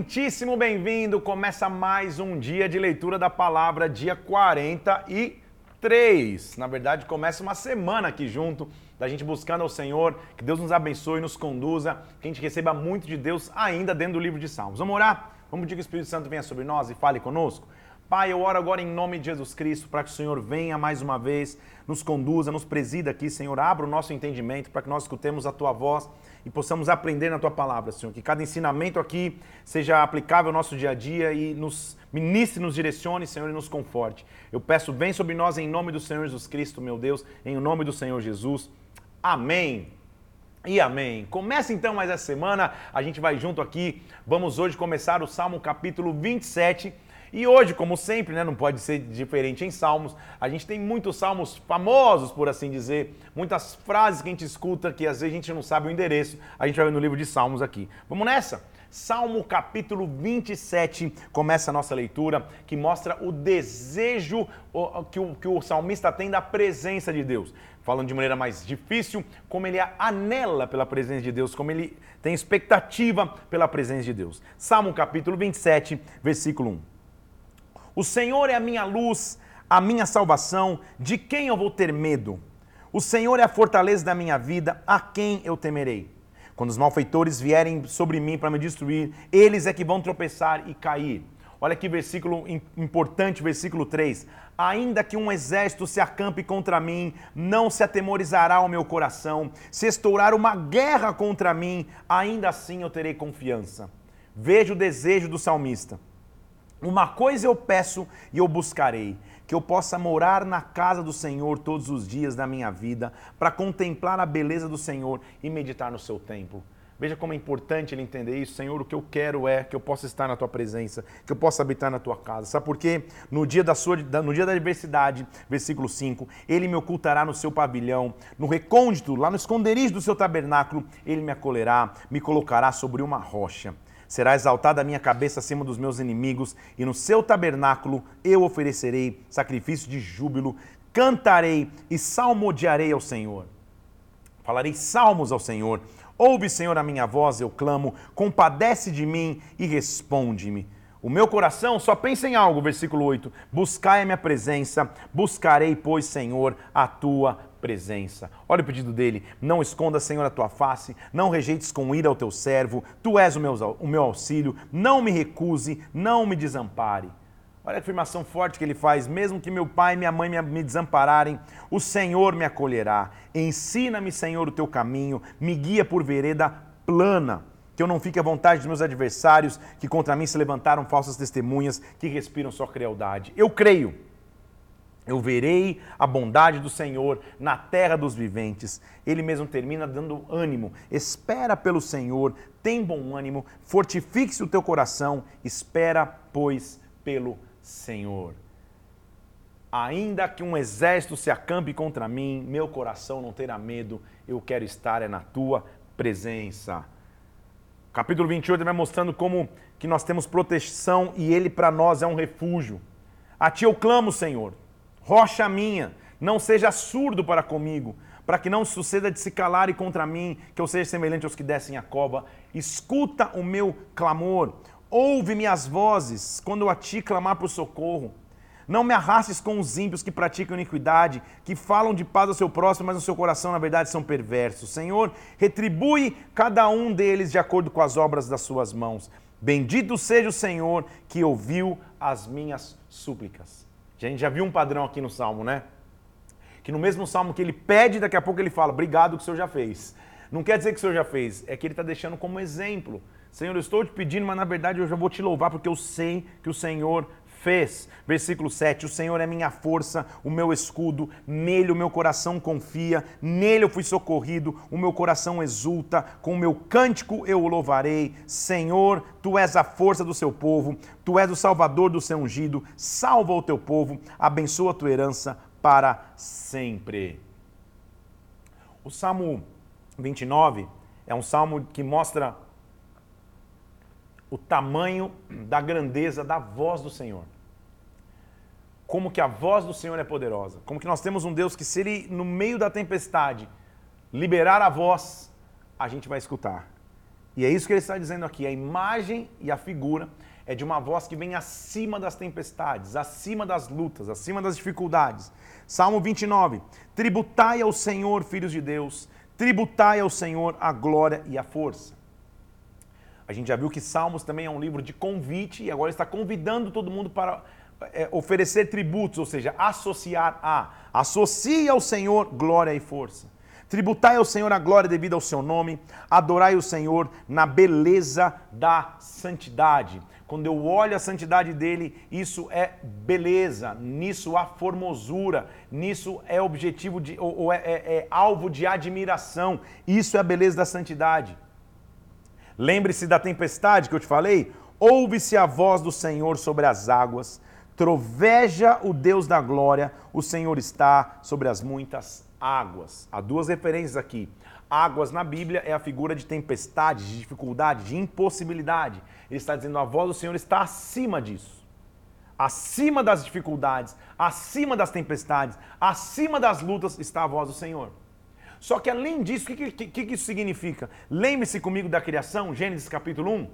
muitíssimo bem-vindo. Começa mais um dia de leitura da palavra, dia 43. Na verdade, começa uma semana aqui junto, da gente buscando ao Senhor, que Deus nos abençoe nos conduza, que a gente receba muito de Deus ainda dentro do livro de Salmos. Vamos orar? Vamos pedir que o Espírito Santo venha sobre nós e fale conosco? Pai, eu oro agora em nome de Jesus Cristo para que o Senhor venha mais uma vez, nos conduza, nos presida aqui, Senhor. Abra o nosso entendimento para que nós escutemos a tua voz e possamos aprender na tua palavra, Senhor. Que cada ensinamento aqui seja aplicável ao nosso dia a dia e nos ministre, nos direcione, Senhor, e nos conforte. Eu peço, vem sobre nós em nome do Senhor Jesus Cristo, meu Deus, em nome do Senhor Jesus. Amém. E amém. Começa então mais essa semana, a gente vai junto aqui. Vamos hoje começar o Salmo capítulo 27 e hoje, como sempre, né, não pode ser diferente em salmos, a gente tem muitos salmos famosos, por assim dizer, muitas frases que a gente escuta que às vezes a gente não sabe o endereço. A gente vai ver no livro de Salmos aqui. Vamos nessa? Salmo capítulo 27 começa a nossa leitura, que mostra o desejo que o, que o salmista tem da presença de Deus. Falando de maneira mais difícil, como ele anela pela presença de Deus, como ele tem expectativa pela presença de Deus. Salmo capítulo 27, versículo 1. O Senhor é a minha luz, a minha salvação, de quem eu vou ter medo? O Senhor é a fortaleza da minha vida, a quem eu temerei? Quando os malfeitores vierem sobre mim para me destruir, eles é que vão tropeçar e cair. Olha que versículo importante, versículo 3. Ainda que um exército se acampe contra mim, não se atemorizará o meu coração. Se estourar uma guerra contra mim, ainda assim eu terei confiança. Veja o desejo do salmista uma coisa eu peço e eu buscarei, que eu possa morar na casa do Senhor todos os dias da minha vida, para contemplar a beleza do Senhor e meditar no seu templo. Veja como é importante ele entender isso. Senhor, o que eu quero é que eu possa estar na tua presença, que eu possa habitar na tua casa. Sabe por quê? No dia da, sua, no dia da adversidade, versículo 5, ele me ocultará no seu pavilhão, no recôndito, lá no esconderijo do seu tabernáculo, ele me acolherá, me colocará sobre uma rocha. Será exaltada a minha cabeça acima dos meus inimigos, e no seu tabernáculo eu oferecerei sacrifício de júbilo, cantarei e salmodiarei ao Senhor. Falarei salmos ao Senhor. Ouve, Senhor, a minha voz, eu clamo, compadece de mim e responde-me. O meu coração só pensa em algo, versículo 8: Buscai a minha presença, buscarei, pois, Senhor, a tua presença. Olha o pedido dele: Não esconda, Senhor, a tua face, não rejeites com ira o teu servo, tu és o meu, o meu auxílio, não me recuse, não me desampare. Olha a afirmação forte que ele faz: mesmo que meu pai e minha mãe me desampararem, o Senhor me acolherá. Ensina-me, Senhor, o teu caminho, me guia por vereda plana. Que eu não fique à vontade dos meus adversários, que contra mim se levantaram falsas testemunhas, que respiram só crueldade. Eu creio eu verei a bondade do Senhor na terra dos viventes. Ele mesmo termina dando ânimo. Espera pelo Senhor, tem bom ânimo, fortifique-se o teu coração, espera, pois, pelo Senhor. Ainda que um exército se acampe contra mim, meu coração não terá medo, eu quero estar é na tua presença. Capítulo 28 vai mostrando como que nós temos proteção e ele para nós é um refúgio. A ti eu clamo, Senhor rocha minha, não seja surdo para comigo, para que não suceda de se calarem contra mim, que eu seja semelhante aos que descem a cova. Escuta o meu clamor, ouve minhas vozes quando eu a ti clamar por socorro. Não me arrastes com os ímpios que praticam iniquidade, que falam de paz ao seu próximo, mas no seu coração, na verdade, são perversos. Senhor, retribui cada um deles de acordo com as obras das suas mãos. Bendito seja o Senhor que ouviu as minhas súplicas. A gente já viu um padrão aqui no Salmo, né? Que no mesmo Salmo que ele pede, daqui a pouco ele fala, obrigado que o Senhor já fez. Não quer dizer que o Senhor já fez, é que ele está deixando como exemplo. Senhor, eu estou te pedindo, mas na verdade eu já vou te louvar porque eu sei que o Senhor fez. Versículo 7: O Senhor é minha força, o meu escudo, nele o meu coração confia, nele eu fui socorrido, o meu coração exulta, com o meu cântico eu o louvarei. Senhor, tu és a força do seu povo, tu és o salvador do seu ungido, salva o teu povo, abençoa a tua herança para sempre. O Salmo 29 é um salmo que mostra o tamanho da grandeza da voz do Senhor. Como que a voz do Senhor é poderosa. Como que nós temos um Deus que, se ele, no meio da tempestade, liberar a voz, a gente vai escutar. E é isso que ele está dizendo aqui. A imagem e a figura é de uma voz que vem acima das tempestades, acima das lutas, acima das dificuldades. Salmo 29. Tributai ao Senhor, filhos de Deus, tributai ao Senhor a glória e a força. A gente já viu que Salmos também é um livro de convite e agora está convidando todo mundo para é, oferecer tributos, ou seja, associar a. Associe ao Senhor glória e força. Tributai ao Senhor a glória devida ao seu nome, adorai o Senhor na beleza da santidade. Quando eu olho a santidade dele, isso é beleza, nisso há formosura, nisso é objetivo de, ou, ou é, é, é alvo de admiração. Isso é a beleza da santidade. Lembre-se da tempestade que eu te falei? Ouve-se a voz do Senhor sobre as águas, troveja o Deus da glória, o Senhor está sobre as muitas águas. Há duas referências aqui. Águas na Bíblia é a figura de tempestade, de dificuldade, de impossibilidade. Ele está dizendo a voz do Senhor está acima disso. Acima das dificuldades, acima das tempestades, acima das lutas está a voz do Senhor. Só que além disso, o que, que, que, isso significa? Lembre-se comigo da criação, Gênesis capítulo 1.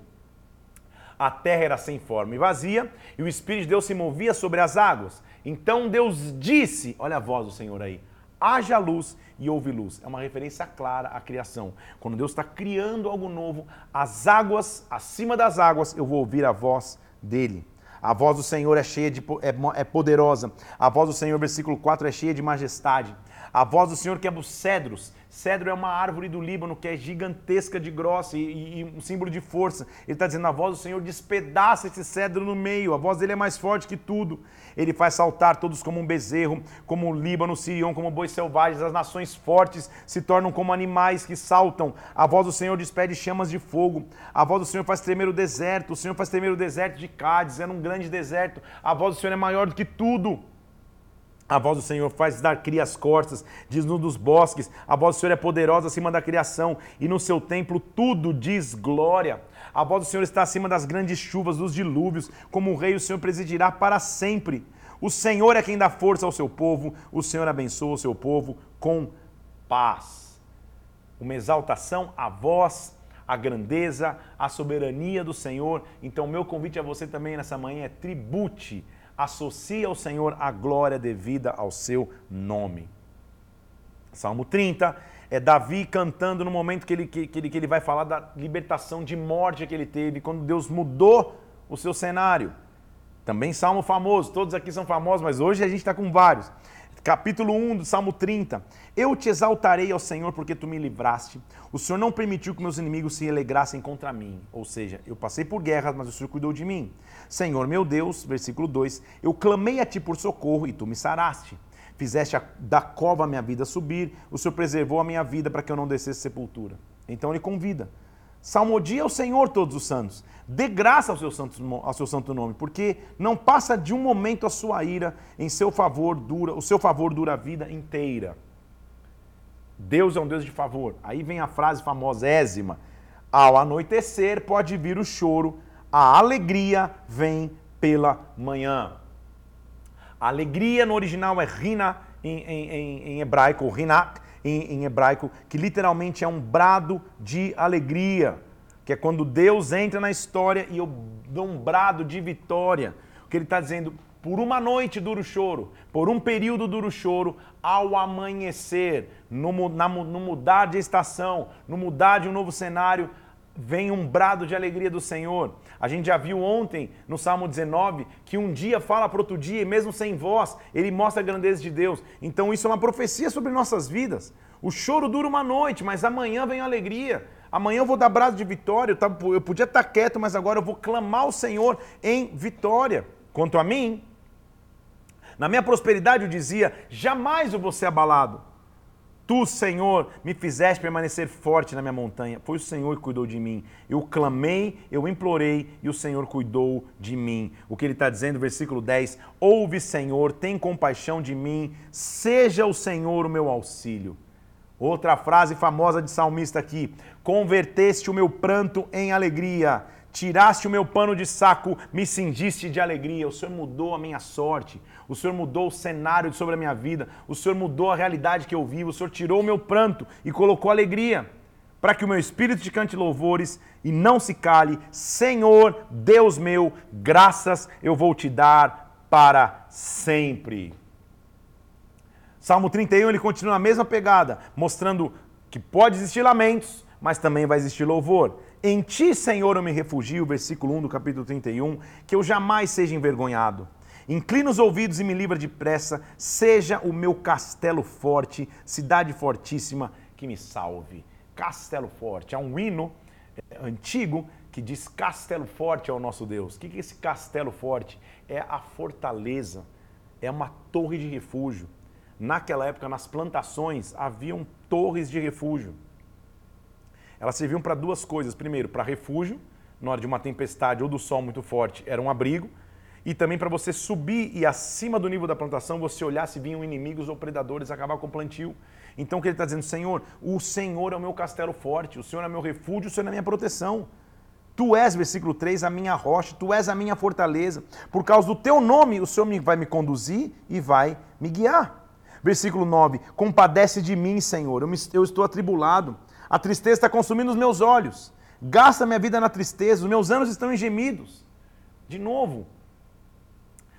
A terra era sem forma e vazia, e o Espírito de Deus se movia sobre as águas. Então Deus disse: Olha a voz do Senhor aí haja luz e houve luz. É uma referência clara à criação. Quando Deus está criando algo novo, as águas, acima das águas, eu vou ouvir a voz dele. A voz do Senhor é cheia de é, é poderosa. A voz do Senhor, versículo 4, é cheia de majestade. A voz do Senhor quebra os cedros. Cedro é uma árvore do Líbano que é gigantesca de grossa e, e, e um símbolo de força. Ele está dizendo: a voz do Senhor despedaça esse cedro no meio. A voz dele é mais forte que tudo. Ele faz saltar todos como um bezerro, como o Líbano, Sirion, como bois selvagens. As nações fortes se tornam como animais que saltam. A voz do Senhor despede chamas de fogo. A voz do Senhor faz tremer o deserto. O Senhor faz tremer o deserto de Cádiz. Era um grande deserto. A voz do Senhor é maior do que tudo. A voz do Senhor faz dar cria as corças, diz no dos bosques. A voz do Senhor é poderosa acima da criação, e no seu templo tudo diz glória. A voz do Senhor está acima das grandes chuvas, dos dilúvios. Como o rei, o Senhor presidirá para sempre. O Senhor é quem dá força ao seu povo, o Senhor abençoa o seu povo com paz. Uma exaltação à voz, à grandeza, à soberania do Senhor. Então, meu convite a você também nessa manhã é tribute associa ao Senhor a glória devida ao seu nome. Salmo 30 é Davi cantando no momento que ele, que, que, ele, que ele vai falar da libertação de morte que ele teve, quando Deus mudou o seu cenário. Também salmo famoso, todos aqui são famosos, mas hoje a gente está com vários. Capítulo 1 do Salmo 30. Eu te exaltarei ao Senhor porque tu me livraste. O Senhor não permitiu que meus inimigos se alegrassem contra mim. Ou seja, eu passei por guerras, mas o Senhor cuidou de mim. Senhor meu Deus, versículo 2: Eu clamei a ti por socorro e tu me saraste. Fizeste da cova a minha vida subir, o Senhor preservou a minha vida para que eu não descesse sepultura. Então ele convida. Salmodia ao Senhor todos os santos. Dê graça ao seu, santo, ao seu santo nome, porque não passa de um momento a sua ira, em seu favor dura, o seu favor dura a vida inteira. Deus é um Deus de favor. Aí vem a frase famosésima: Ao anoitecer pode vir o choro, a alegria vem pela manhã. A alegria no original é rina em, em, em, em hebraico, rinak em, em hebraico, que literalmente é um brado de alegria, que é quando Deus entra na história e eu dou um brado de vitória. O que ele está dizendo, por uma noite dura o choro, por um período dura o choro, ao amanhecer, no, na, no mudar de estação, no mudar de um novo cenário, vem um brado de alegria do Senhor. A gente já viu ontem no Salmo 19 que um dia fala para outro dia e mesmo sem voz, ele mostra a grandeza de Deus. Então isso é uma profecia sobre nossas vidas. O choro dura uma noite, mas amanhã vem a alegria. Amanhã eu vou dar brado de vitória. Eu podia estar quieto, mas agora eu vou clamar ao Senhor em vitória. Quanto a mim, na minha prosperidade eu dizia: jamais eu vou ser abalado. Tu, Senhor, me fizeste permanecer forte na minha montanha. Foi o Senhor que cuidou de mim. Eu clamei, eu implorei e o Senhor cuidou de mim. O que ele está dizendo, versículo 10: Ouve, Senhor, tem compaixão de mim, seja o Senhor o meu auxílio. Outra frase famosa de salmista aqui: Converteste o meu pranto em alegria Tiraste o meu pano de saco, me cingiste de alegria. O Senhor mudou a minha sorte. O Senhor mudou o cenário sobre a minha vida. O Senhor mudou a realidade que eu vivo. O Senhor tirou o meu pranto e colocou alegria. para que o meu espírito te cante louvores e não se cale. Senhor, Deus meu, graças eu vou te dar para sempre. Salmo 31, ele continua na mesma pegada, mostrando que pode existir lamentos, mas também vai existir louvor. Em ti, Senhor, eu me refugio, versículo 1 do capítulo 31, que eu jamais seja envergonhado. Inclina os ouvidos e me livra depressa, seja o meu castelo forte, cidade fortíssima, que me salve. Castelo forte, é um hino é, antigo que diz castelo forte é o nosso Deus. O que é esse castelo forte? É a fortaleza, é uma torre de refúgio. Naquela época, nas plantações, haviam torres de refúgio. Elas serviam para duas coisas. Primeiro, para refúgio, na hora de uma tempestade ou do sol muito forte, era um abrigo. E também para você subir e acima do nível da plantação, você olhar se vinham inimigos ou predadores acabar com o plantio. Então o que ele está dizendo, Senhor, o Senhor é o meu castelo forte, o Senhor é meu refúgio, o Senhor é minha proteção. Tu és, versículo 3, a minha rocha, tu és a minha fortaleza. Por causa do teu nome, o Senhor vai me conduzir e vai me guiar. Versículo 9: Compadece de mim, Senhor, eu, me, eu estou atribulado. A tristeza está consumindo os meus olhos. Gasta minha vida na tristeza, os meus anos estão em gemidos. De novo,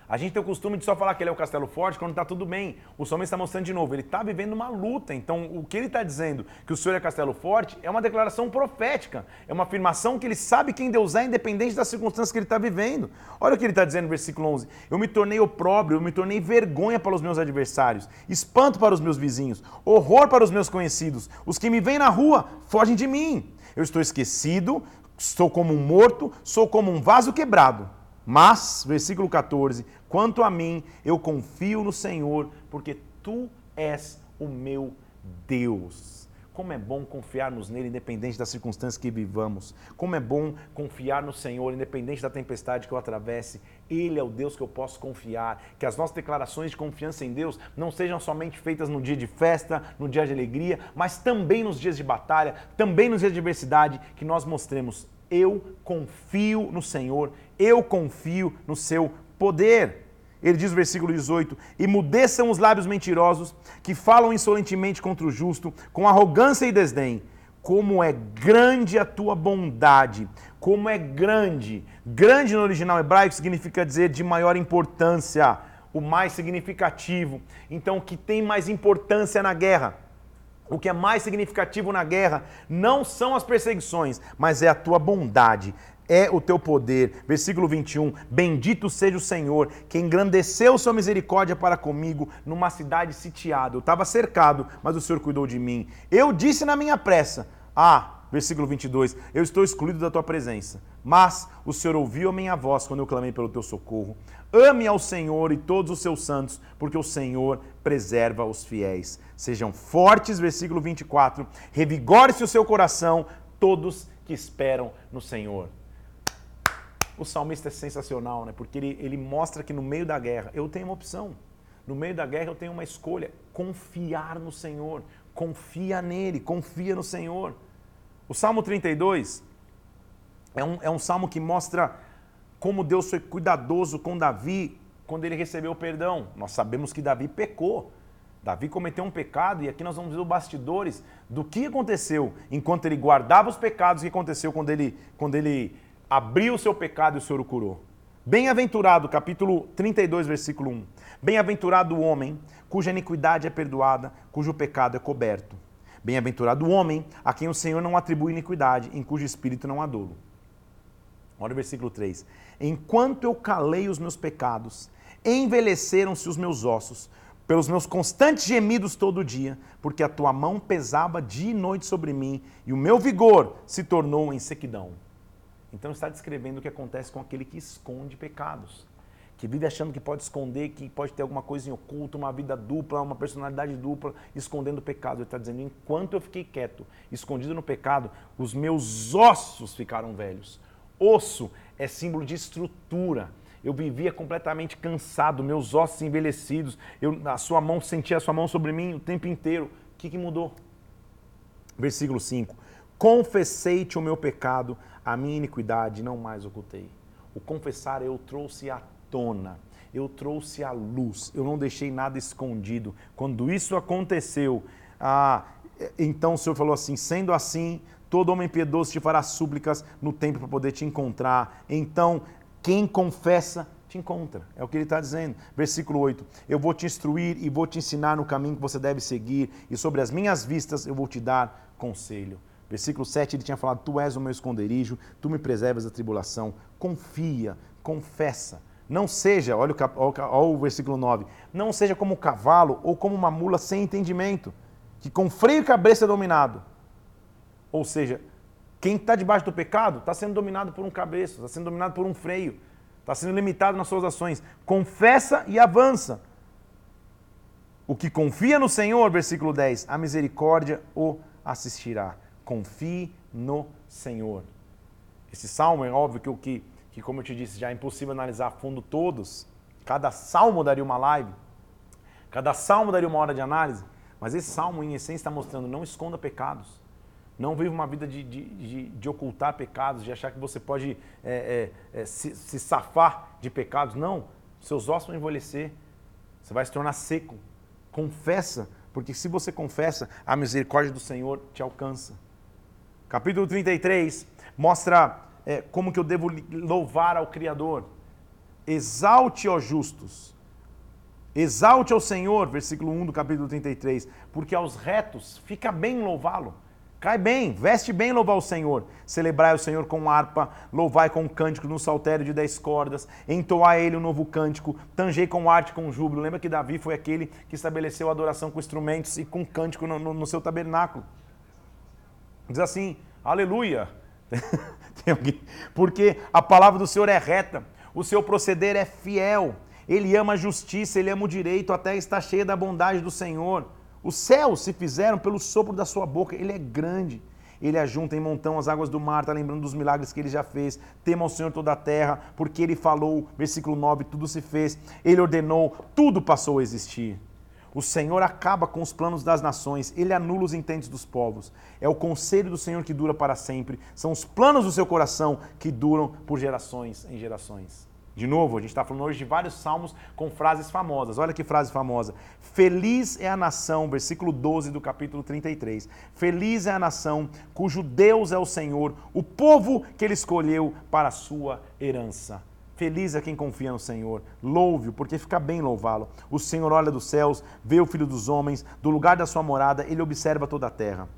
a gente tem o costume de só falar que ele é o castelo forte quando está tudo bem. O salmista está mostrando de novo, ele está vivendo uma luta. Então, o que ele está dizendo, que o Senhor é castelo forte, é uma declaração profética. É uma afirmação que ele sabe quem Deus é, independente das circunstâncias que ele está vivendo. Olha o que ele está dizendo no versículo 11. Eu me tornei opróbrio, eu me tornei vergonha para os meus adversários, espanto para os meus vizinhos, horror para os meus conhecidos. Os que me veem na rua fogem de mim. Eu estou esquecido, sou como um morto, sou como um vaso quebrado. Mas, versículo 14, quanto a mim, eu confio no Senhor, porque tu és o meu Deus. Como é bom confiarmos nele, independente das circunstâncias que vivamos. Como é bom confiar no Senhor, independente da tempestade que eu atravesse. Ele é o Deus que eu posso confiar. Que as nossas declarações de confiança em Deus não sejam somente feitas no dia de festa, no dia de alegria, mas também nos dias de batalha, também nos dias de adversidade, que nós mostremos eu confio no Senhor, eu confio no seu poder. Ele diz no versículo 18: E mudeçam os lábios mentirosos, que falam insolentemente contra o justo, com arrogância e desdém. Como é grande a tua bondade, como é grande. Grande no original hebraico significa dizer de maior importância, o mais significativo. Então, o que tem mais importância na guerra? O que é mais significativo na guerra não são as perseguições, mas é a tua bondade, é o teu poder. Versículo 21. Bendito seja o Senhor, que engrandeceu sua misericórdia para comigo numa cidade sitiada. Eu estava cercado, mas o Senhor cuidou de mim. Eu disse na minha pressa: Ah, versículo 22, eu estou excluído da tua presença. Mas o Senhor ouviu a minha voz quando eu clamei pelo teu socorro. Ame ao Senhor e todos os seus santos, porque o Senhor preserva os fiéis. Sejam fortes, versículo 24. Revigore-se o seu coração, todos que esperam no Senhor. O salmista é sensacional, né? Porque ele, ele mostra que no meio da guerra eu tenho uma opção. No meio da guerra eu tenho uma escolha: confiar no Senhor. Confia nele, confia no Senhor. O Salmo 32 é um, é um salmo que mostra como Deus foi cuidadoso com Davi quando ele recebeu o perdão. Nós sabemos que Davi pecou. Davi cometeu um pecado e aqui nós vamos ver os bastidores do que aconteceu enquanto ele guardava os pecados, que aconteceu quando ele, quando ele abriu o seu pecado e o Senhor o curou. Bem-aventurado, capítulo 32, versículo 1. Bem-aventurado o homem cuja iniquidade é perdoada, cujo pecado é coberto. Bem-aventurado o homem a quem o Senhor não atribui iniquidade, em cujo espírito não há dolo. Olha o versículo 3. Enquanto eu calei os meus pecados, envelheceram-se os meus ossos, pelos meus constantes gemidos todo dia, porque a tua mão pesava dia e noite sobre mim, e o meu vigor se tornou em sequidão. Então está descrevendo o que acontece com aquele que esconde pecados, que vive achando que pode esconder, que pode ter alguma coisa em oculto, uma vida dupla, uma personalidade dupla, escondendo pecado. Ele está dizendo: enquanto eu fiquei quieto, escondido no pecado, os meus ossos ficaram velhos. Osso é símbolo de estrutura. Eu vivia completamente cansado, meus ossos envelhecidos. Eu, a sua mão, sentia a sua mão sobre mim o tempo inteiro. O que, que mudou? Versículo 5. Confessei-te o meu pecado, a minha iniquidade não mais ocultei. O confessar eu trouxe à tona, eu trouxe à luz, eu não deixei nada escondido. Quando isso aconteceu, ah, então o Senhor falou assim: sendo assim, todo homem piedoso te fará súplicas no templo para poder te encontrar. Então, quem confessa te encontra. É o que ele está dizendo. Versículo 8: Eu vou te instruir e vou te ensinar no caminho que você deve seguir, e sobre as minhas vistas eu vou te dar conselho. Versículo 7 ele tinha falado: Tu és o meu esconderijo, tu me preservas da tribulação. Confia, confessa. Não seja, olha o, olha o versículo 9: Não seja como um cavalo ou como uma mula sem entendimento, que com freio e cabeça é dominado. Ou seja, quem está debaixo do pecado está sendo dominado por um cabeça, está sendo dominado por um freio está sendo limitado nas suas ações. Confessa e avança. O que confia no Senhor, versículo 10, a misericórdia o assistirá. Confie no Senhor. Esse salmo é óbvio que o que, que, como eu te disse, já é impossível analisar a fundo todos. Cada salmo daria uma live, cada salmo daria uma hora de análise, mas esse salmo, em essência, está mostrando: não esconda pecados. Não viva uma vida de, de, de, de, ocultar pecados, de achar que você pode é, é, é, se, se, safar de pecados. Não. Seus ossos vão envelhecer. Você vai se tornar seco. Confessa, porque se você confessa, a misericórdia do Senhor te alcança. Capítulo 33 mostra é, como que eu devo louvar ao Criador. Exalte, ó justos. Exalte ao Senhor, versículo 1 do capítulo 33, porque aos retos fica bem louvá-lo Cai bem, veste bem louvar o Senhor. Celebrai o Senhor com harpa, louvai com cântico no saltério de dez cordas, entoai ele um novo cântico, tangei com arte com júbilo. Lembra que Davi foi aquele que estabeleceu a adoração com instrumentos e com cântico no, no, no seu tabernáculo. Diz assim, aleluia. Porque a palavra do Senhor é reta, o seu proceder é fiel. Ele ama a justiça, ele ama o direito, até está cheia da bondade do Senhor. Os céus se fizeram pelo sopro da sua boca. Ele é grande. Ele ajunta em montão as águas do mar, está lembrando dos milagres que ele já fez. Tema ao Senhor toda a terra, porque ele falou, versículo 9, tudo se fez. Ele ordenou, tudo passou a existir. O Senhor acaba com os planos das nações, ele anula os intentes dos povos. É o conselho do Senhor que dura para sempre. São os planos do seu coração que duram por gerações em gerações. De novo, a gente está falando hoje de vários salmos com frases famosas. Olha que frase famosa. Feliz é a nação, versículo 12 do capítulo 33. Feliz é a nação cujo Deus é o Senhor, o povo que ele escolheu para a sua herança. Feliz é quem confia no Senhor. Louve-o, porque fica bem louvá-lo. O Senhor olha dos céus, vê o filho dos homens, do lugar da sua morada, ele observa toda a terra.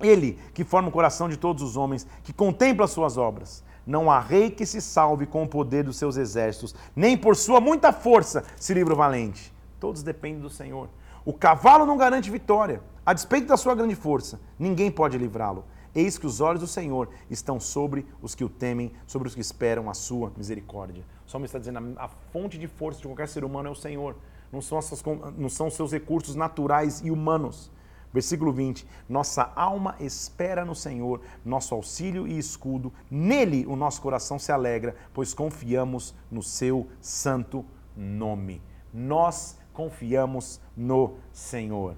Ele que forma o coração de todos os homens, que contempla as suas obras. Não há rei que se salve com o poder dos seus exércitos, nem por sua muita força se livra o valente. Todos dependem do Senhor. O cavalo não garante vitória. A despeito da sua grande força, ninguém pode livrá-lo. Eis que os olhos do Senhor estão sobre os que o temem, sobre os que esperam a sua misericórdia. O Salmo está dizendo, a fonte de força de qualquer ser humano é o Senhor. Não são, essas, não são seus recursos naturais e humanos. Versículo 20: Nossa alma espera no Senhor, nosso auxílio e escudo, nele o nosso coração se alegra, pois confiamos no seu santo nome. Nós confiamos no Senhor.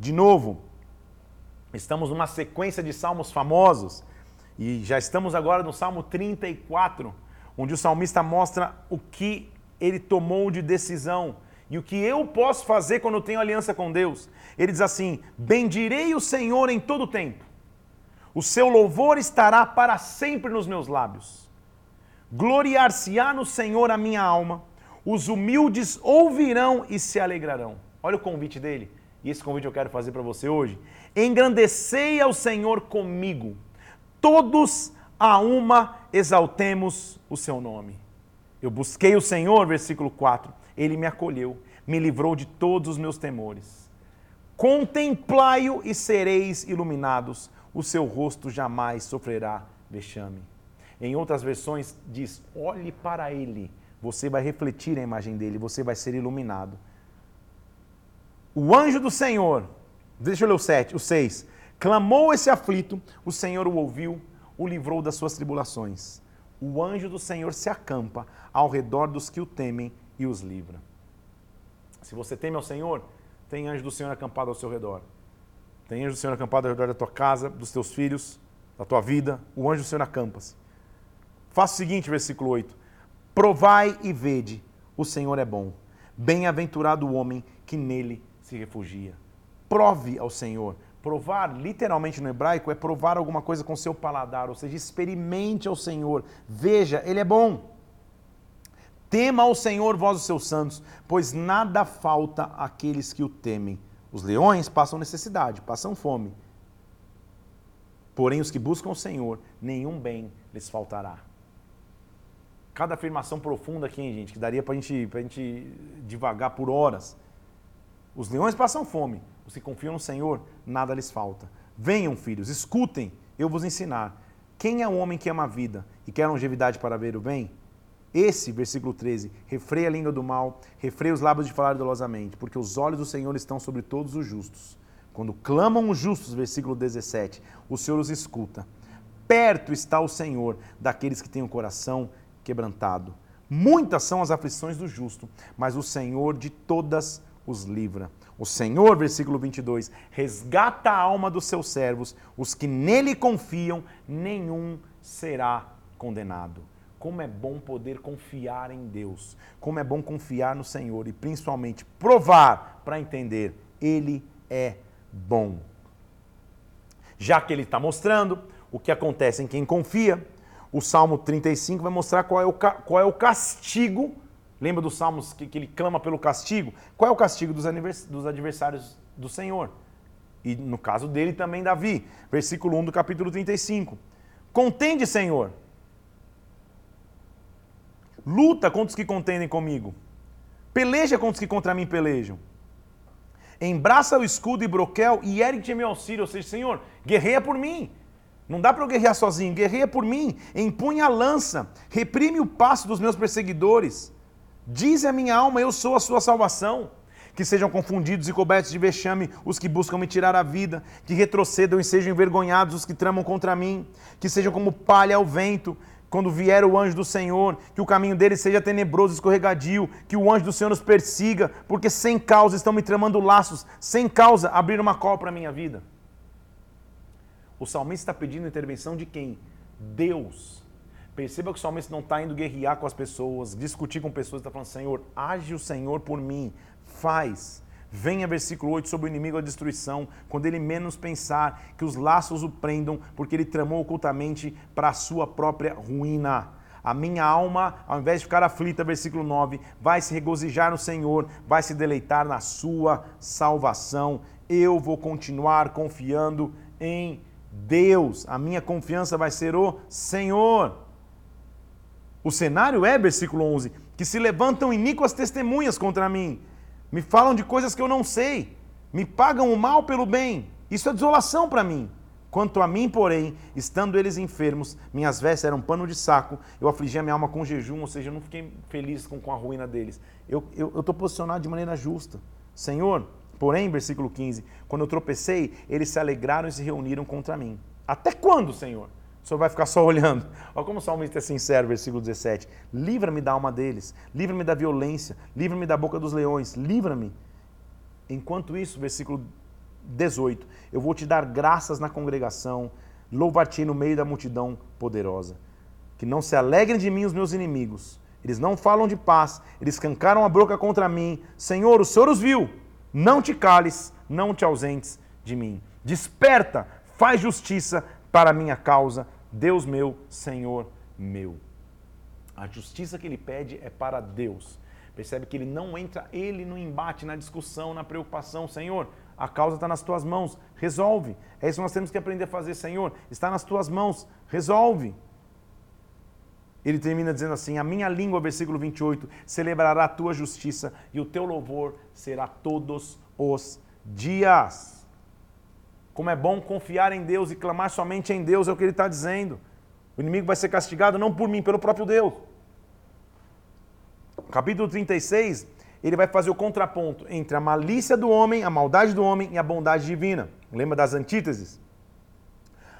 De novo, estamos numa sequência de salmos famosos e já estamos agora no Salmo 34, onde o salmista mostra o que ele tomou de decisão e o que eu posso fazer quando tenho aliança com Deus. Ele diz assim: Bendirei o Senhor em todo o tempo, o seu louvor estará para sempre nos meus lábios. Gloriar-se-á no Senhor a minha alma, os humildes ouvirão e se alegrarão. Olha o convite dele, e esse convite eu quero fazer para você hoje. Engrandecei ao Senhor comigo, todos a uma exaltemos o seu nome. Eu busquei o Senhor, versículo 4 ele me acolheu, me livrou de todos os meus temores. Contemplai-o e sereis iluminados, o seu rosto jamais sofrerá vexame. Em outras versões diz: olhe para ele, você vai refletir a imagem dele, você vai ser iluminado. O anjo do Senhor, deixa eu ler o 7, o 6. Clamou esse aflito, o Senhor o ouviu, o livrou das suas tribulações. O anjo do Senhor se acampa ao redor dos que o temem e os livra. Se você teme ao Senhor, tem anjo do Senhor acampado ao seu redor. Tem anjo do Senhor acampado ao redor da tua casa, dos teus filhos, da tua vida. O anjo do Senhor acampa-se. Faça o seguinte, versículo 8. Provai e vede, o Senhor é bom. Bem-aventurado o homem que nele se refugia. Prove ao Senhor, Provar, literalmente no hebraico, é provar alguma coisa com seu paladar, ou seja, experimente ao Senhor, veja, Ele é bom. Tema ao Senhor, vós os seus santos, pois nada falta àqueles que o temem. Os leões passam necessidade, passam fome. Porém, os que buscam o Senhor, nenhum bem lhes faltará. Cada afirmação profunda aqui, hein, gente, que daria para gente, a gente devagar por horas. Os leões passam fome, os que confiam no Senhor, nada lhes falta. Venham, filhos, escutem, eu vos ensinar. Quem é o homem que ama a vida e quer longevidade para ver o bem? Esse, versículo 13, refreia a língua do mal, refreia os lábios de falar dolosamente, porque os olhos do Senhor estão sobre todos os justos. Quando clamam os justos, versículo 17, o Senhor os escuta. Perto está o Senhor daqueles que têm o coração quebrantado. Muitas são as aflições do justo, mas o Senhor de todas os livra. O Senhor, versículo 22, resgata a alma dos seus servos, os que nele confiam, nenhum será condenado. Como é bom poder confiar em Deus, como é bom confiar no Senhor e principalmente provar para entender, Ele é bom. Já que Ele está mostrando o que acontece em quem confia, o Salmo 35 vai mostrar qual é o, qual é o castigo Lembra dos salmos que, que ele clama pelo castigo? Qual é o castigo dos, dos adversários do Senhor? E no caso dele também, Davi. Versículo 1 do capítulo 35. Contende, Senhor. Luta contra os que contendem comigo. Peleja contra os que contra mim pelejam. Embraça o escudo e broquel e ergue meu auxílio. Ou seja, Senhor, guerreia por mim. Não dá para eu guerrear sozinho. Guerreia por mim. Empunha a lança. Reprime o passo dos meus perseguidores. Diz a minha alma, eu sou a sua salvação. Que sejam confundidos e cobertos de vexame os que buscam me tirar a vida, que retrocedam e sejam envergonhados os que tramam contra mim, que sejam como palha ao vento, quando vier o anjo do Senhor, que o caminho deles seja tenebroso e escorregadio, que o anjo do Senhor nos persiga, porque sem causa estão me tramando laços, sem causa abrir uma cola para a minha vida. O salmista está pedindo intervenção de quem? Deus. Perceba que o salmista não está indo guerrear com as pessoas, discutir com pessoas, está falando, Senhor, age o Senhor por mim, faz. Venha, versículo 8, sobre o inimigo a destruição, quando ele menos pensar, que os laços o prendam, porque ele tramou ocultamente para a sua própria ruína. A minha alma, ao invés de ficar aflita, versículo 9, vai se regozijar no Senhor, vai se deleitar na sua salvação. Eu vou continuar confiando em Deus. A minha confiança vai ser o Senhor. O cenário é, versículo 11, que se levantam iníquas testemunhas contra mim, me falam de coisas que eu não sei, me pagam o mal pelo bem. Isso é desolação para mim. Quanto a mim, porém, estando eles enfermos, minhas vestes eram pano de saco, eu afligi a minha alma com jejum, ou seja, eu não fiquei feliz com, com a ruína deles. Eu estou posicionado de maneira justa. Senhor, porém, versículo 15, quando eu tropecei, eles se alegraram e se reuniram contra mim. Até quando, Senhor? O senhor vai ficar só olhando. Olha como o salmista é sincero, versículo 17. Livra-me da alma deles, livra-me da violência, livra-me da boca dos leões, livra-me. Enquanto isso, versículo 18, eu vou te dar graças na congregação, louvar-te no meio da multidão poderosa. Que não se alegrem de mim os meus inimigos. Eles não falam de paz, eles cancaram a boca contra mim. Senhor, o Senhor os viu. Não te cales, não te ausentes de mim. Desperta, faz justiça para a minha causa, Deus meu, Senhor meu. A justiça que ele pede é para Deus. Percebe que ele não entra, ele no embate, na discussão, na preocupação. Senhor, a causa está nas tuas mãos, resolve. É isso que nós temos que aprender a fazer, Senhor. Está nas tuas mãos, resolve. Ele termina dizendo assim: A minha língua, versículo 28, celebrará a tua justiça e o teu louvor será todos os dias. Como é bom confiar em Deus e clamar somente em Deus, é o que ele está dizendo. O inimigo vai ser castigado não por mim, pelo próprio Deus. Capítulo 36, ele vai fazer o contraponto entre a malícia do homem, a maldade do homem e a bondade divina. Lembra das antíteses?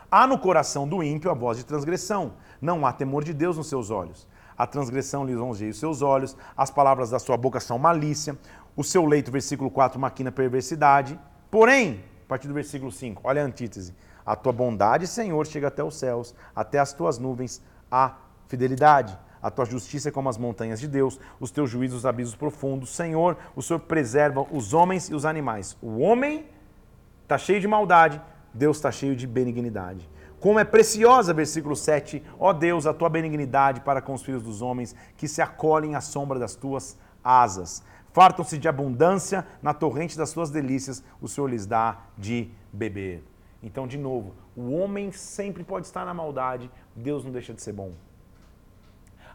Há no coração do ímpio a voz de transgressão. Não há temor de Deus nos seus olhos. A transgressão lisonjeia os seus olhos, as palavras da sua boca são malícia. O seu leito, versículo 4, maquina perversidade. Porém, a partir do versículo 5, olha a antítese. A tua bondade, Senhor, chega até os céus, até as tuas nuvens, a fidelidade. A tua justiça é como as montanhas de Deus, os teus juízos, os abismos profundos. Senhor, o Senhor preserva os homens e os animais. O homem está cheio de maldade, Deus está cheio de benignidade. Como é preciosa, versículo 7, ó Deus, a tua benignidade para com os filhos dos homens, que se acolhem à sombra das tuas asas. Fartam-se de abundância, na torrente das suas delícias, o Senhor lhes dá de beber. Então, de novo, o homem sempre pode estar na maldade, Deus não deixa de ser bom.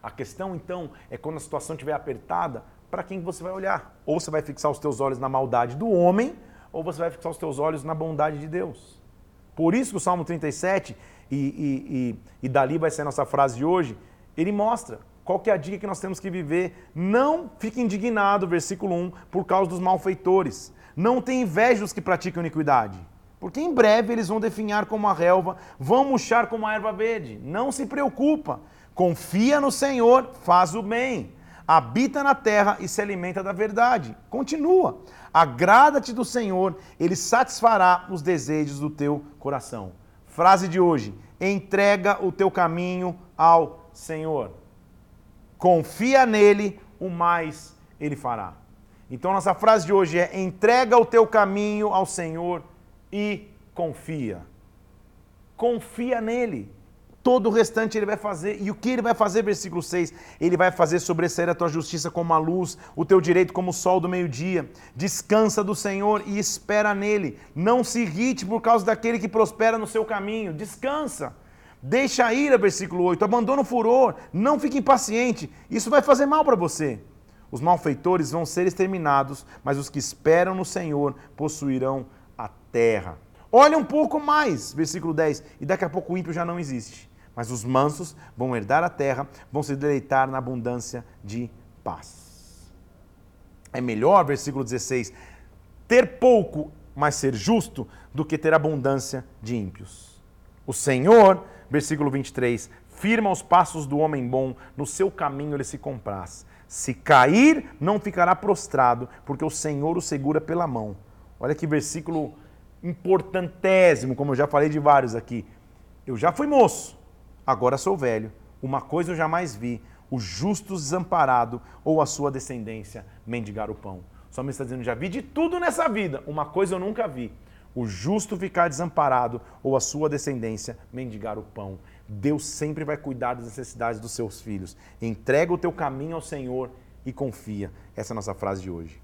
A questão, então, é quando a situação estiver apertada, para quem você vai olhar? Ou você vai fixar os teus olhos na maldade do homem, ou você vai fixar os teus olhos na bondade de Deus. Por isso que o Salmo 37, e, e, e, e dali vai ser a nossa frase de hoje, ele mostra qual que é a dica que nós temos que viver. Não fique indignado, versículo 1, por causa dos malfeitores. Não tenha inveja dos que praticam iniquidade. Porque em breve eles vão definhar como a relva, vão murchar como a erva verde. Não se preocupa. Confia no Senhor, faz o bem. Habita na terra e se alimenta da verdade. Continua. Agrada-te do Senhor, ele satisfará os desejos do teu coração. Frase de hoje: entrega o teu caminho ao Senhor. Confia nele, o mais ele fará. Então, nossa frase de hoje é: entrega o teu caminho ao Senhor e confia. Confia nele todo o restante ele vai fazer. E o que ele vai fazer, versículo 6? Ele vai fazer sobressair a tua justiça como a luz, o teu direito como o sol do meio-dia. Descansa do Senhor e espera nele. Não se irrite por causa daquele que prospera no seu caminho. Descansa. Deixa a ira, versículo 8. Abandona o furor. Não fique impaciente. Isso vai fazer mal para você. Os malfeitores vão ser exterminados, mas os que esperam no Senhor possuirão a terra. Olha um pouco mais, versículo 10. E daqui a pouco o ímpio já não existe. Mas os mansos vão herdar a terra, vão se deleitar na abundância de paz. É melhor, versículo 16, ter pouco, mas ser justo, do que ter abundância de ímpios. O Senhor, versículo 23, firma os passos do homem bom, no seu caminho ele se compraz. Se cair, não ficará prostrado, porque o Senhor o segura pela mão. Olha que versículo importantésimo, como eu já falei de vários aqui. Eu já fui moço, agora sou velho. Uma coisa eu jamais vi: o justo desamparado ou a sua descendência mendigar o pão. O salmista está dizendo: já vi de tudo nessa vida, uma coisa eu nunca vi: o justo ficar desamparado ou a sua descendência mendigar o pão. Deus sempre vai cuidar das necessidades dos seus filhos. Entrega o teu caminho ao Senhor e confia. Essa é a nossa frase de hoje.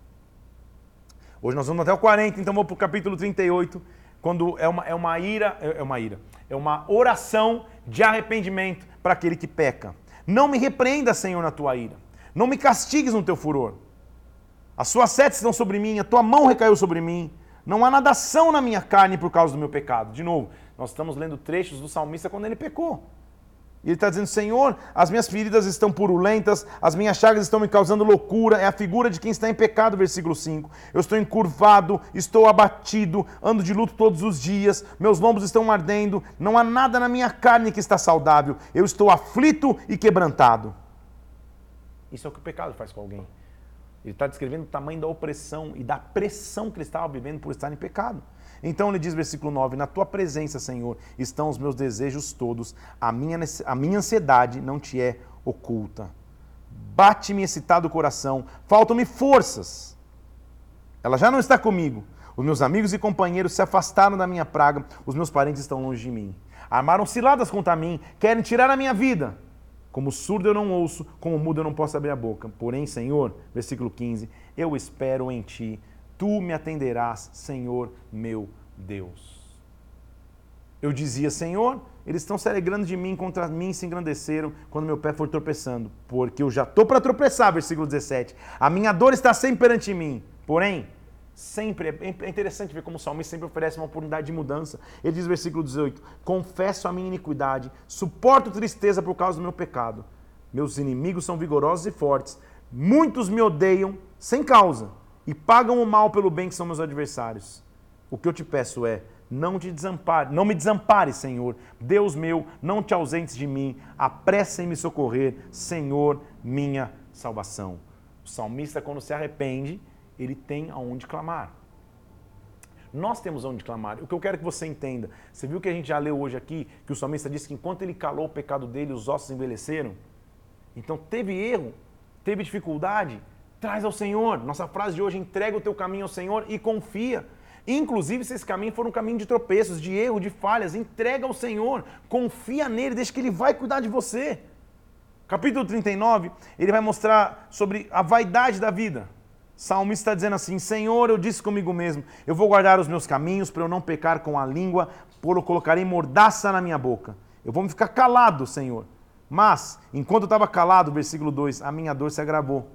Hoje nós vamos até o 40, então vamos para o capítulo 38, quando é uma, é uma ira, é, é uma ira, é uma oração de arrependimento para aquele que peca. Não me repreenda, Senhor, na tua ira. Não me castigues no teu furor. As suas setas estão sobre mim, a tua mão recaiu sobre mim. Não há nadação na minha carne por causa do meu pecado. De novo, nós estamos lendo trechos do salmista quando ele pecou. E ele está dizendo: Senhor, as minhas feridas estão purulentas, as minhas chagas estão me causando loucura. É a figura de quem está em pecado, versículo 5. Eu estou encurvado, estou abatido, ando de luto todos os dias, meus lombos estão ardendo, não há nada na minha carne que está saudável. Eu estou aflito e quebrantado. Isso é o que o pecado faz com alguém. Ele está descrevendo o tamanho da opressão e da pressão que ele estava vivendo por estar em pecado. Então ele diz, versículo 9: Na tua presença, Senhor, estão os meus desejos todos, a minha, a minha ansiedade não te é oculta. Bate-me excitado o coração, faltam-me forças. Ela já não está comigo. Os meus amigos e companheiros se afastaram da minha praga, os meus parentes estão longe de mim. Armaram ciladas contra mim, querem tirar a minha vida. Como surdo eu não ouço, como mudo eu não posso abrir a boca. Porém, Senhor, versículo 15, eu espero em ti tu me atenderás, Senhor meu Deus. Eu dizia, Senhor, eles estão se alegrando de mim, contra mim se engrandeceram quando meu pé for tropeçando, porque eu já estou para tropeçar, versículo 17. A minha dor está sempre perante mim, porém, sempre, é, é interessante ver como o salmista sempre oferece uma oportunidade de mudança. Ele diz, versículo 18: Confesso a minha iniquidade, suporto tristeza por causa do meu pecado. Meus inimigos são vigorosos e fortes, muitos me odeiam sem causa e pagam o mal pelo bem que são meus adversários. O que eu te peço é, não te desampare, não me desampare, Senhor. Deus meu, não te ausentes de mim. Apressa em me socorrer, Senhor, minha salvação. O salmista, quando se arrepende, ele tem aonde clamar. Nós temos aonde clamar. O que eu quero que você entenda, você viu que a gente já leu hoje aqui, que o salmista disse que enquanto ele calou o pecado dele, os ossos envelheceram? Então teve erro, teve dificuldade, Traz ao Senhor. Nossa frase de hoje: entrega o teu caminho ao Senhor e confia. Inclusive, se esse caminho for um caminho de tropeços, de erro, de falhas, entrega ao Senhor, confia nele, deixa que ele vai cuidar de você. Capítulo 39, ele vai mostrar sobre a vaidade da vida. Salmista está dizendo assim: Senhor, eu disse comigo mesmo, eu vou guardar os meus caminhos para eu não pecar com a língua, por eu colocarei mordaça na minha boca. Eu vou me ficar calado, Senhor. Mas, enquanto eu estava calado, versículo 2, a minha dor se agravou.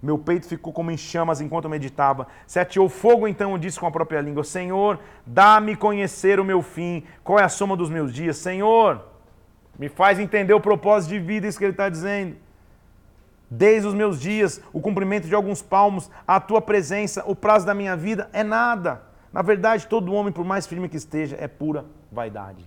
Meu peito ficou como em chamas enquanto eu meditava. Se ateou fogo, então eu disse com a própria língua: Senhor, dá-me conhecer o meu fim. Qual é a soma dos meus dias? Senhor, me faz entender o propósito de vida, isso que ele está dizendo. Desde os meus dias, o cumprimento de alguns palmos, a tua presença, o prazo da minha vida é nada. Na verdade, todo homem, por mais firme que esteja, é pura vaidade.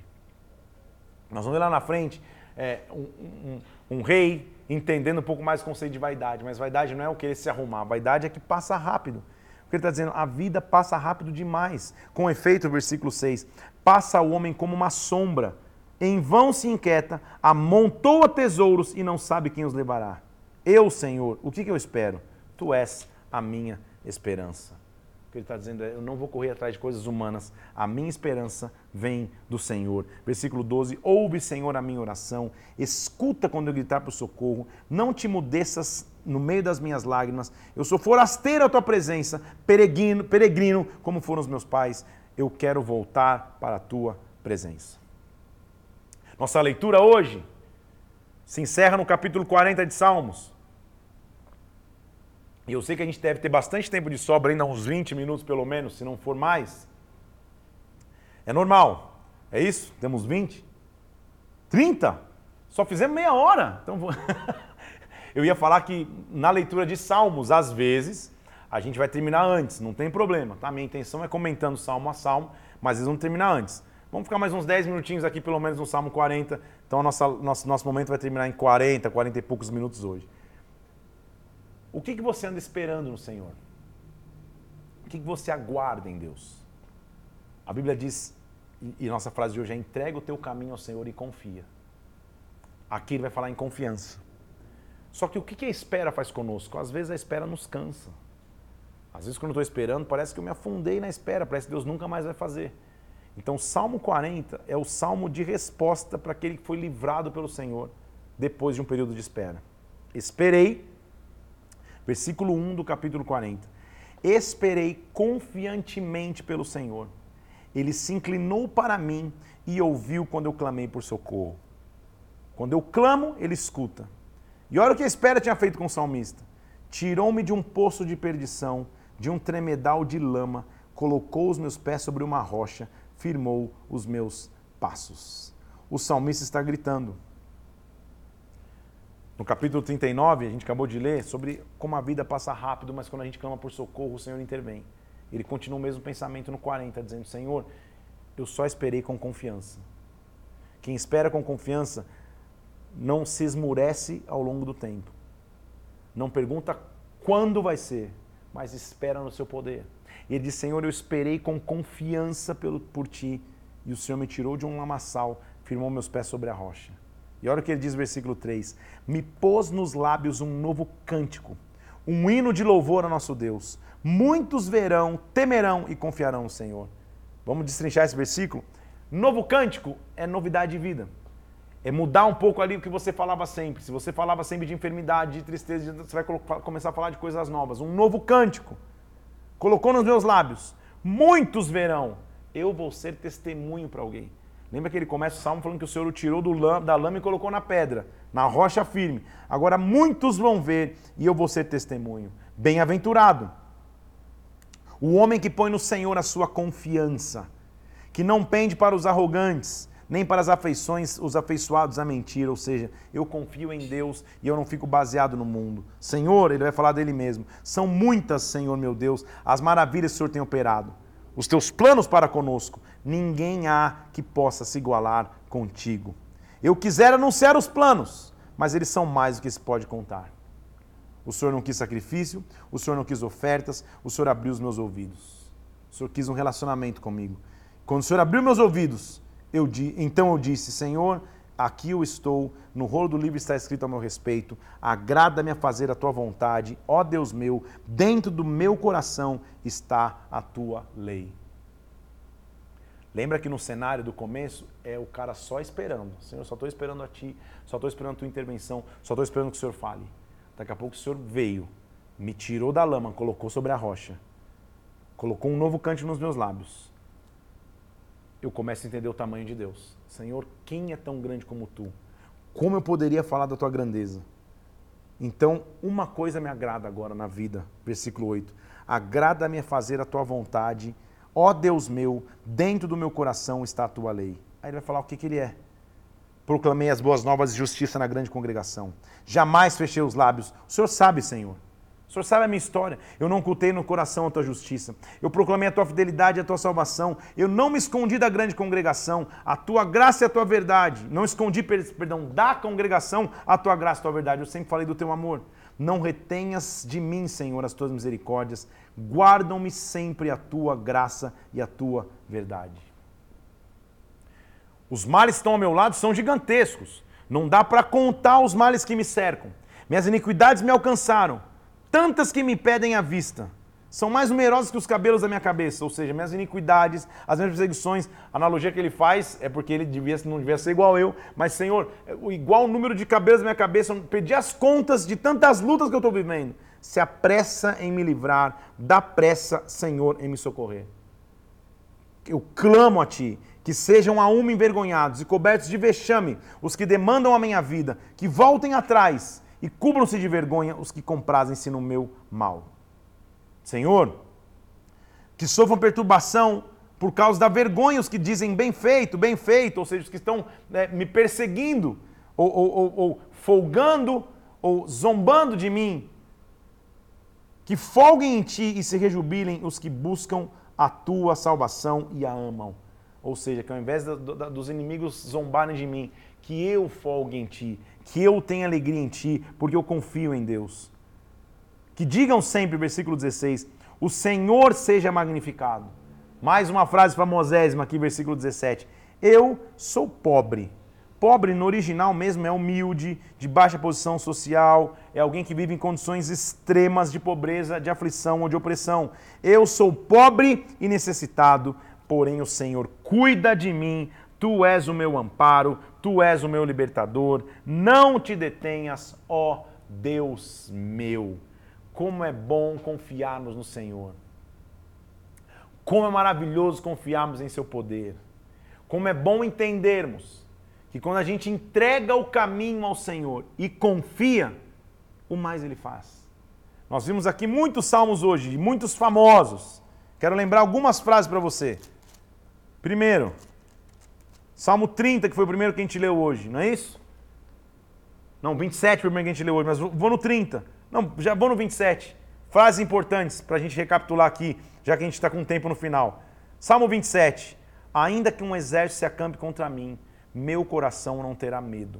Nós vamos ver lá na frente é, um, um, um, rei entendendo um pouco mais o conceito de vaidade, mas vaidade não é o querer se arrumar, vaidade é que passa rápido. Porque ele está dizendo, a vida passa rápido demais. Com efeito, versículo 6, passa o homem como uma sombra, em vão se inquieta, amontoa tesouros e não sabe quem os levará. Eu, Senhor, o que, que eu espero? Tu és a minha esperança. O que ele está dizendo é: eu não vou correr atrás de coisas humanas, a minha esperança vem do Senhor. Versículo 12: Ouve, Senhor, a minha oração, escuta quando eu gritar por socorro, não te mudeças no meio das minhas lágrimas. Eu sou forasteiro à tua presença, peregrino, peregrino como foram os meus pais. Eu quero voltar para a tua presença. Nossa leitura hoje se encerra no capítulo 40 de Salmos. E eu sei que a gente deve ter bastante tempo de sobra, ainda uns 20 minutos pelo menos, se não for mais. É normal. É isso? Temos 20? 30? Só fizemos meia hora. Então vou... eu ia falar que na leitura de Salmos, às vezes, a gente vai terminar antes, não tem problema. Tá? Minha intenção é comentando salmo a salmo, mas eles vão terminar antes. Vamos ficar mais uns 10 minutinhos aqui, pelo menos no Salmo 40. Então, o nosso, nosso, nosso momento vai terminar em 40, 40 e poucos minutos hoje. O que, que você anda esperando no Senhor? O que, que você aguarda em Deus? A Bíblia diz, e nossa frase de hoje é: entrega o teu caminho ao Senhor e confia. Aqui ele vai falar em confiança. Só que o que a espera faz conosco? Às vezes a espera nos cansa. Às vezes, quando eu estou esperando, parece que eu me afundei na espera, parece que Deus nunca mais vai fazer. Então, Salmo 40 é o salmo de resposta para aquele que foi livrado pelo Senhor depois de um período de espera. Esperei, versículo 1 do capítulo 40. Esperei confiantemente pelo Senhor. Ele se inclinou para mim e ouviu quando eu clamei por socorro. Quando eu clamo, ele escuta. E olha o que a espera tinha feito com o salmista. Tirou-me de um poço de perdição, de um tremedal de lama, colocou os meus pés sobre uma rocha, firmou os meus passos. O salmista está gritando. No capítulo 39, a gente acabou de ler sobre como a vida passa rápido, mas quando a gente clama por socorro, o Senhor intervém. Ele continua o mesmo pensamento no 40, dizendo: Senhor, eu só esperei com confiança. Quem espera com confiança não se esmurece ao longo do tempo. Não pergunta quando vai ser, mas espera no seu poder. E ele diz: Senhor, eu esperei com confiança pelo, por ti, e o Senhor me tirou de um lamaçal, firmou meus pés sobre a rocha. E olha o que ele diz, versículo 3: Me pôs nos lábios um novo cântico, um hino de louvor a nosso Deus. Muitos verão, temerão e confiarão no Senhor. Vamos destrinchar esse versículo? Novo cântico é novidade de vida. É mudar um pouco ali o que você falava sempre. Se você falava sempre de enfermidade, de tristeza, você vai começar a falar de coisas novas. Um novo cântico colocou nos meus lábios: muitos verão, eu vou ser testemunho para alguém. Lembra que ele começa o salmo falando que o Senhor o tirou lama, da lama e colocou na pedra, na rocha firme. Agora muitos vão ver e eu vou ser testemunho. Bem-aventurado. O homem que põe no Senhor a sua confiança, que não pende para os arrogantes, nem para as afeições, os afeiçoados à mentira, ou seja, eu confio em Deus e eu não fico baseado no mundo. Senhor, ele vai falar dele mesmo. São muitas, Senhor meu Deus, as maravilhas que o Senhor tem operado. Os teus planos para conosco, ninguém há que possa se igualar contigo. Eu quisera anunciar os planos, mas eles são mais do que se pode contar. O Senhor não quis sacrifício, o Senhor não quis ofertas, o Senhor abriu os meus ouvidos. O Senhor quis um relacionamento comigo. Quando o Senhor abriu meus ouvidos, eu di, então eu disse: Senhor, aqui eu estou, no rolo do livro está escrito a meu respeito, agrada-me a fazer a tua vontade, ó Deus meu, dentro do meu coração está a tua lei. Lembra que no cenário do começo é o cara só esperando. Senhor, só estou esperando a Ti, só estou esperando a Tua intervenção, só estou esperando que o Senhor fale. Daqui a pouco o Senhor veio, me tirou da lama, colocou sobre a rocha, colocou um novo cante nos meus lábios. Eu começo a entender o tamanho de Deus. Senhor, quem é tão grande como Tu? Como eu poderia falar da Tua grandeza? Então, uma coisa me agrada agora na vida, versículo 8. Agrada-me fazer a Tua vontade Ó Deus meu, dentro do meu coração está a tua lei. Aí ele vai falar o que, que ele é. Proclamei as boas novas de justiça na grande congregação. Jamais fechei os lábios. O Senhor sabe, Senhor. O Senhor sabe a minha história. Eu não ocultei no coração a tua justiça. Eu proclamei a tua fidelidade e a tua salvação. Eu não me escondi da grande congregação. A tua graça e a tua verdade. Não escondi, perdão, da congregação a tua graça e a tua verdade. Eu sempre falei do teu amor. Não retenhas de mim, Senhor, as tuas misericórdias. Guardam-me sempre a tua graça e a tua verdade. Os males que estão ao meu lado são gigantescos. Não dá para contar os males que me cercam. Minhas iniquidades me alcançaram, tantas que me pedem a vista são mais numerosas que os cabelos da minha cabeça, ou seja, minhas iniquidades, as minhas perseguições. A analogia que ele faz é porque ele devia, não devia ser igual eu, mas Senhor, o igual número de cabelos da minha cabeça, eu perdi as contas de tantas lutas que eu estou vivendo. Se apressa em me livrar, dá pressa, Senhor, em me socorrer. Eu clamo a Ti, que sejam a uma envergonhados e cobertos de vexame os que demandam a minha vida, que voltem atrás e cubram-se de vergonha os que comprazem-se no meu mal. Senhor, que sofram perturbação por causa da vergonha os que dizem bem feito, bem feito, ou seja, os que estão né, me perseguindo, ou, ou, ou, ou folgando, ou zombando de mim. Que folguem em ti e se rejubilem os que buscam a tua salvação e a amam. Ou seja, que ao invés do, do, dos inimigos zombarem de mim, que eu folgue em ti, que eu tenha alegria em ti, porque eu confio em Deus. Que digam sempre, versículo 16, o Senhor seja magnificado. Mais uma frase famosésima aqui, versículo 17. Eu sou pobre. Pobre no original mesmo é humilde, de baixa posição social, é alguém que vive em condições extremas de pobreza, de aflição ou de opressão. Eu sou pobre e necessitado, porém o Senhor cuida de mim. Tu és o meu amparo, tu és o meu libertador. Não te detenhas, ó Deus meu. Como é bom confiarmos no Senhor. Como é maravilhoso confiarmos em Seu poder. Como é bom entendermos que quando a gente entrega o caminho ao Senhor e confia, o mais Ele faz. Nós vimos aqui muitos salmos hoje, muitos famosos. Quero lembrar algumas frases para você. Primeiro, Salmo 30, que foi o primeiro que a gente leu hoje, não é isso? Não, 27 foi o primeiro que a gente leu hoje, mas vou no 30. Não, já vou no 27. Frases importantes para a gente recapitular aqui, já que a gente está com tempo no final. Salmo 27. Ainda que um exército se acampe contra mim, meu coração não terá medo.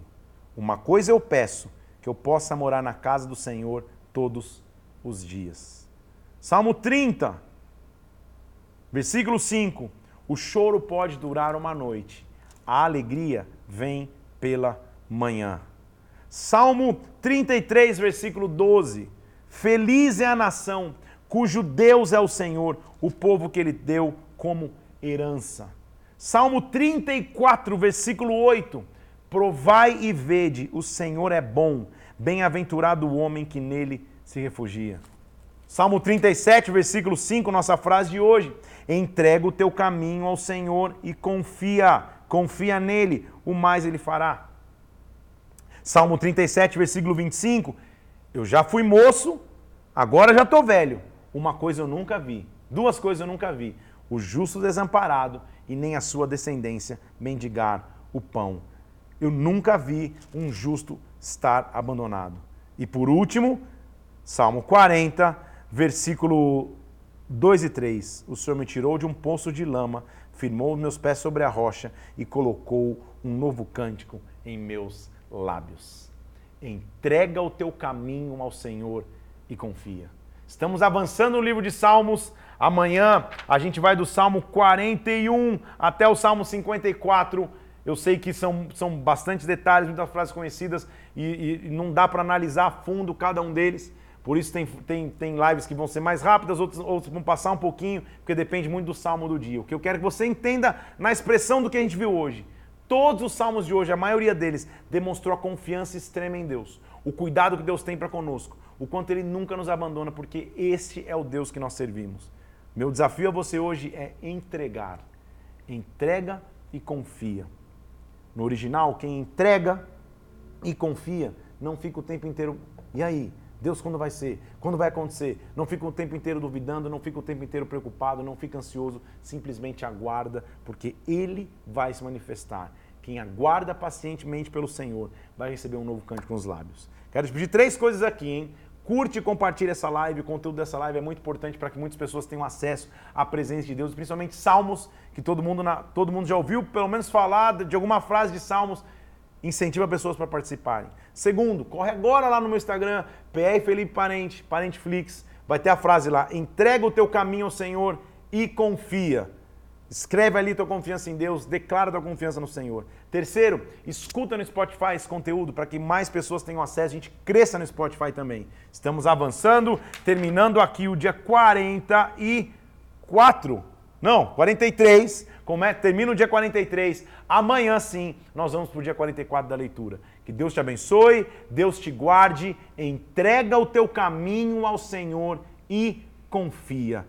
Uma coisa eu peço, que eu possa morar na casa do Senhor todos os dias. Salmo 30, versículo 5. O choro pode durar uma noite, a alegria vem pela manhã. Salmo 33, versículo 12. Feliz é a nação cujo Deus é o Senhor, o povo que ele deu como herança. Salmo 34, versículo 8. Provai e vede, o Senhor é bom, bem-aventurado o homem que nele se refugia. Salmo 37, versículo 5, nossa frase de hoje. Entrega o teu caminho ao Senhor e confia, confia nele, o mais ele fará. Salmo 37, versículo 25. Eu já fui moço, agora já estou velho. Uma coisa eu nunca vi, duas coisas eu nunca vi: o justo desamparado e nem a sua descendência mendigar o pão. Eu nunca vi um justo estar abandonado. E por último, Salmo 40, versículo 2 e 3. O Senhor me tirou de um poço de lama, firmou meus pés sobre a rocha e colocou um novo cântico em meus lábios. Entrega o teu caminho ao Senhor e confia. Estamos avançando no livro de Salmos. Amanhã a gente vai do Salmo 41 até o Salmo 54. Eu sei que são, são bastante detalhes, muitas frases conhecidas e, e não dá para analisar a fundo cada um deles, Por isso tem, tem, tem lives que vão ser mais rápidas, outras, outras vão passar um pouquinho, porque depende muito do salmo do dia. O que eu quero que você entenda na expressão do que a gente viu hoje. Todos os salmos de hoje, a maioria deles, demonstrou a confiança extrema em Deus, o cuidado que Deus tem para conosco, o quanto Ele nunca nos abandona, porque este é o Deus que nós servimos. Meu desafio a você hoje é entregar. Entrega e confia. No original, quem entrega e confia não fica o tempo inteiro. E aí? Deus, quando vai ser? Quando vai acontecer? Não fica o tempo inteiro duvidando, não fica o tempo inteiro preocupado, não fica ansioso, simplesmente aguarda, porque Ele vai se manifestar. Quem aguarda pacientemente pelo Senhor vai receber um novo cântico nos lábios. Quero te pedir três coisas aqui, hein? Curte e compartilhe essa live. O conteúdo dessa live é muito importante para que muitas pessoas tenham acesso à presença de Deus, principalmente salmos, que todo mundo, na, todo mundo já ouviu, pelo menos falar de alguma frase de salmos. Incentiva pessoas para participarem. Segundo, corre agora lá no meu Instagram, PR Felipe Parente, Parenteflix. Vai ter a frase lá: entrega o teu caminho ao Senhor e confia. Escreve ali tua confiança em Deus, declara tua confiança no Senhor. Terceiro, escuta no Spotify esse conteúdo para que mais pessoas tenham acesso, a gente cresça no Spotify também. Estamos avançando, terminando aqui o dia 44. Não, 43. Como é? Termina o dia 43. Amanhã sim, nós vamos para o dia 44 da leitura. Que Deus te abençoe, Deus te guarde, entrega o teu caminho ao Senhor e confia.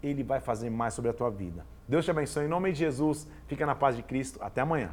Ele vai fazer mais sobre a tua vida. Deus te abençoe em nome de Jesus. Fica na paz de Cristo. Até amanhã.